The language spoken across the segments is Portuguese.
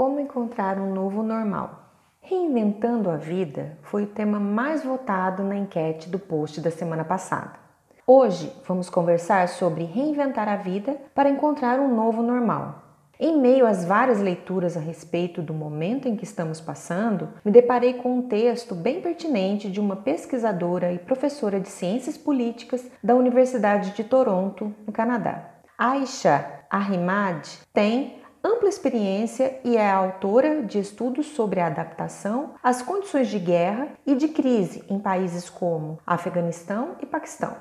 Como encontrar um novo normal? Reinventando a vida foi o tema mais votado na enquete do post da semana passada. Hoje vamos conversar sobre reinventar a vida para encontrar um novo normal. Em meio às várias leituras a respeito do momento em que estamos passando, me deparei com um texto bem pertinente de uma pesquisadora e professora de ciências políticas da Universidade de Toronto, no Canadá. Aisha Ahimad tem ampla experiência e é autora de estudos sobre a adaptação às condições de guerra e de crise em países como Afeganistão e Paquistão.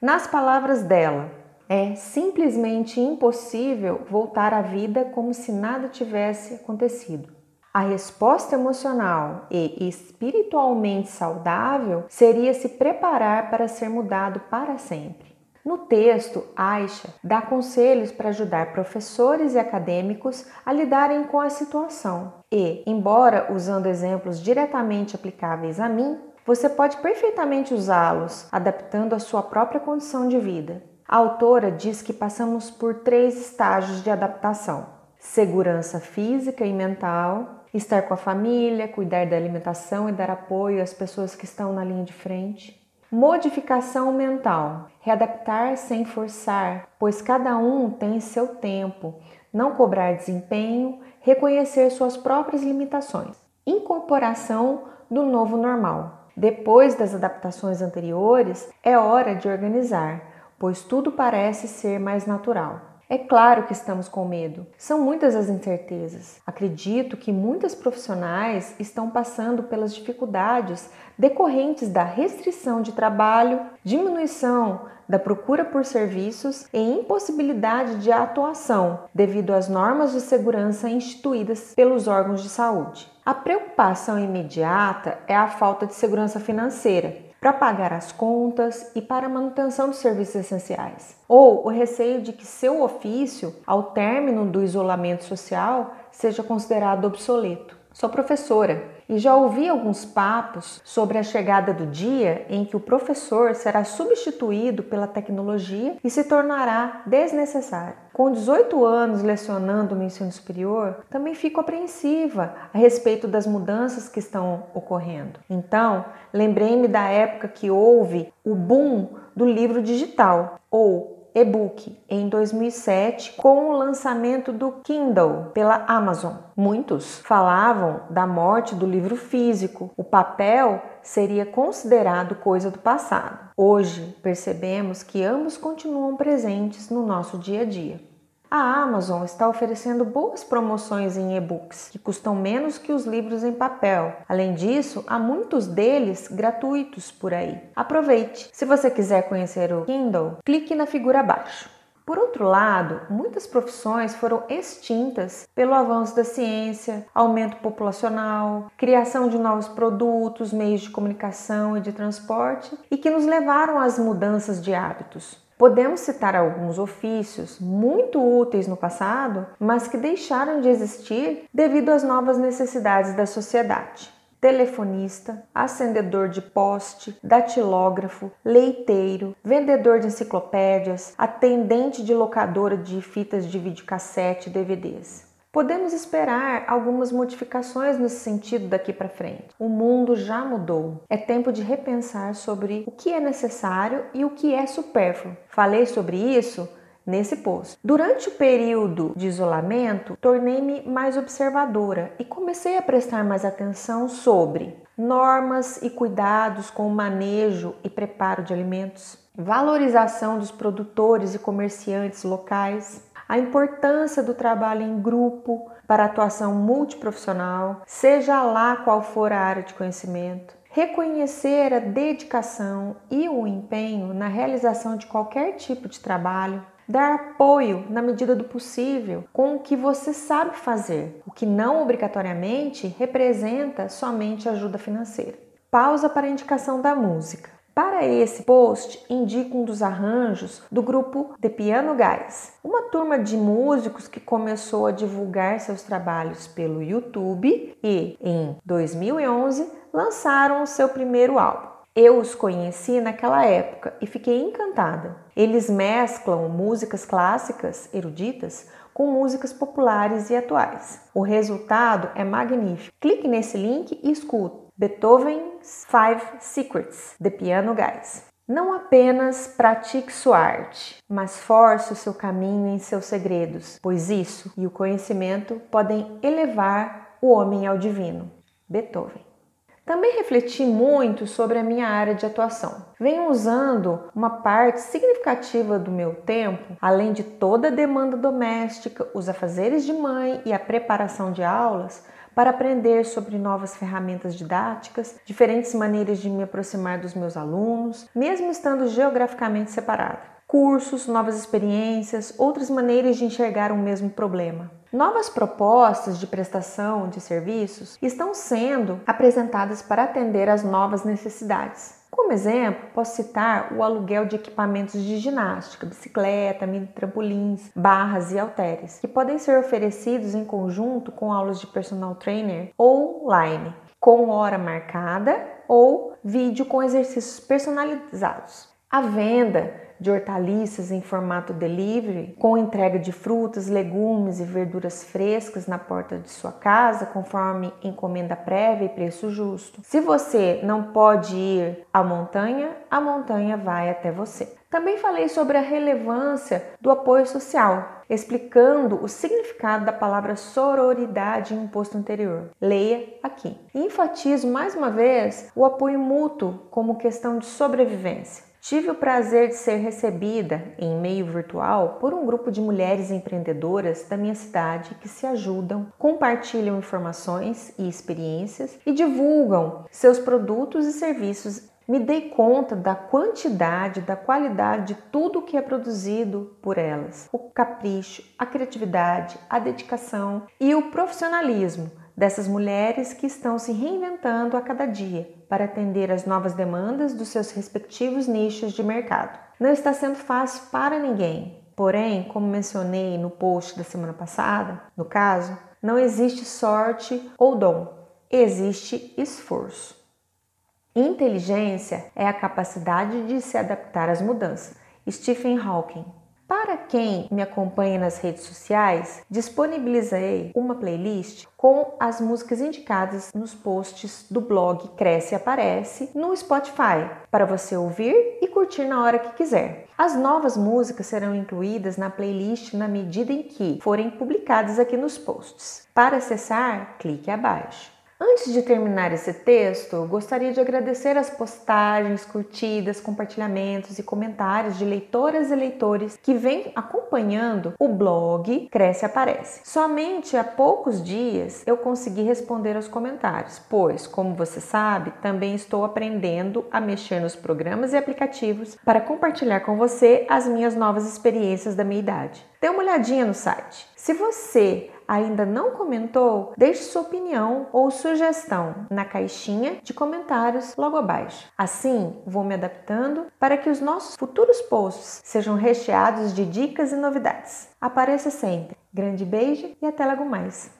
Nas palavras dela, é simplesmente impossível voltar à vida como se nada tivesse acontecido. A resposta emocional e espiritualmente saudável seria se preparar para ser mudado para sempre. No texto, Aisha dá conselhos para ajudar professores e acadêmicos a lidarem com a situação. E, embora usando exemplos diretamente aplicáveis a mim, você pode perfeitamente usá-los, adaptando à sua própria condição de vida. A autora diz que passamos por três estágios de adaptação: segurança física e mental, estar com a família, cuidar da alimentação e dar apoio às pessoas que estão na linha de frente Modificação mental. Readaptar sem forçar, pois cada um tem seu tempo. Não cobrar desempenho, reconhecer suas próprias limitações. Incorporação do novo normal. Depois das adaptações anteriores, é hora de organizar, pois tudo parece ser mais natural. É claro que estamos com medo. São muitas as incertezas. Acredito que muitas profissionais estão passando pelas dificuldades decorrentes da restrição de trabalho, diminuição da procura por serviços e impossibilidade de atuação devido às normas de segurança instituídas pelos órgãos de saúde. A preocupação imediata é a falta de segurança financeira, para pagar as contas e para a manutenção dos serviços essenciais, ou o receio de que seu ofício, ao término do isolamento social, seja considerado obsoleto. Sou professora e já ouvi alguns papos sobre a chegada do dia em que o professor será substituído pela tecnologia e se tornará desnecessário. Com 18 anos lecionando no ensino superior, também fico apreensiva a respeito das mudanças que estão ocorrendo. Então, lembrei-me da época que houve o boom do livro digital ou e-book em 2007 com o lançamento do Kindle pela Amazon. Muitos falavam da morte do livro físico. O papel seria considerado coisa do passado. Hoje percebemos que ambos continuam presentes no nosso dia a dia. A Amazon está oferecendo boas promoções em e-books, que custam menos que os livros em papel. Além disso, há muitos deles gratuitos por aí. Aproveite! Se você quiser conhecer o Kindle, clique na figura abaixo. Por outro lado, muitas profissões foram extintas pelo avanço da ciência, aumento populacional, criação de novos produtos, meios de comunicação e de transporte e que nos levaram às mudanças de hábitos. Podemos citar alguns ofícios muito úteis no passado, mas que deixaram de existir devido às novas necessidades da sociedade. Telefonista, acendedor de poste, datilógrafo, leiteiro, vendedor de enciclopédias, atendente de locadora de fitas de videocassete e DVDs. Podemos esperar algumas modificações nesse sentido daqui para frente. O mundo já mudou. É tempo de repensar sobre o que é necessário e o que é supérfluo. Falei sobre isso nesse post. Durante o período de isolamento, tornei-me mais observadora e comecei a prestar mais atenção sobre normas e cuidados com o manejo e preparo de alimentos, valorização dos produtores e comerciantes locais, a importância do trabalho em grupo para atuação multiprofissional, seja lá qual for a área de conhecimento, reconhecer a dedicação e o empenho na realização de qualquer tipo de trabalho, dar apoio na medida do possível com o que você sabe fazer, o que não obrigatoriamente representa somente ajuda financeira. Pausa para a indicação da música. Para esse post, indico um dos arranjos do grupo The Piano Guys, uma turma de músicos que começou a divulgar seus trabalhos pelo YouTube e, em 2011, lançaram o seu primeiro álbum. Eu os conheci naquela época e fiquei encantada. Eles mesclam músicas clássicas eruditas com músicas populares e atuais. O resultado é magnífico. Clique nesse link e escute Beethoven's Five Secrets, de Piano Guys. Não apenas pratique sua arte, mas force o seu caminho em seus segredos, pois isso e o conhecimento podem elevar o homem ao divino. Beethoven. Também refleti muito sobre a minha área de atuação. Venho usando uma parte significativa do meu tempo, além de toda a demanda doméstica, os afazeres de mãe e a preparação de aulas, para aprender sobre novas ferramentas didáticas, diferentes maneiras de me aproximar dos meus alunos, mesmo estando geograficamente separada cursos, novas experiências, outras maneiras de enxergar o mesmo problema. Novas propostas de prestação de serviços estão sendo apresentadas para atender às novas necessidades. Como exemplo, posso citar o aluguel de equipamentos de ginástica, bicicleta, mini trampolins, barras e halteres, que podem ser oferecidos em conjunto com aulas de personal trainer online, com hora marcada ou vídeo com exercícios personalizados. A venda de hortaliças em formato delivery, com entrega de frutas, legumes e verduras frescas na porta de sua casa, conforme encomenda prévia e preço justo. Se você não pode ir à montanha, a montanha vai até você. Também falei sobre a relevância do apoio social, explicando o significado da palavra sororidade em um posto anterior. Leia aqui. Enfatizo mais uma vez o apoio mútuo como questão de sobrevivência. Tive o prazer de ser recebida em meio virtual por um grupo de mulheres empreendedoras da minha cidade que se ajudam, compartilham informações e experiências e divulgam seus produtos e serviços. Me dei conta da quantidade, da qualidade de tudo que é produzido por elas. O capricho, a criatividade, a dedicação e o profissionalismo dessas mulheres que estão se reinventando a cada dia para atender às novas demandas dos seus respectivos nichos de mercado. Não está sendo fácil para ninguém. Porém, como mencionei no post da semana passada, no caso, não existe sorte ou dom, existe esforço. Inteligência é a capacidade de se adaptar às mudanças. Stephen Hawking para quem me acompanha nas redes sociais, disponibilizei uma playlist com as músicas indicadas nos posts do blog Cresce Aparece no Spotify, para você ouvir e curtir na hora que quiser. As novas músicas serão incluídas na playlist na medida em que forem publicadas aqui nos posts. Para acessar, clique abaixo. Antes de terminar esse texto, gostaria de agradecer as postagens, curtidas, compartilhamentos e comentários de leitoras e leitores que vêm acompanhando o blog Cresce Aparece. Somente há poucos dias eu consegui responder aos comentários, pois, como você sabe, também estou aprendendo a mexer nos programas e aplicativos para compartilhar com você as minhas novas experiências da minha idade. Dê uma olhadinha no site. Se você ainda não comentou, deixe sua opinião ou sugestão na caixinha de comentários logo abaixo. Assim, vou me adaptando para que os nossos futuros posts sejam recheados de dicas e novidades. Apareça sempre. Grande beijo e até logo mais!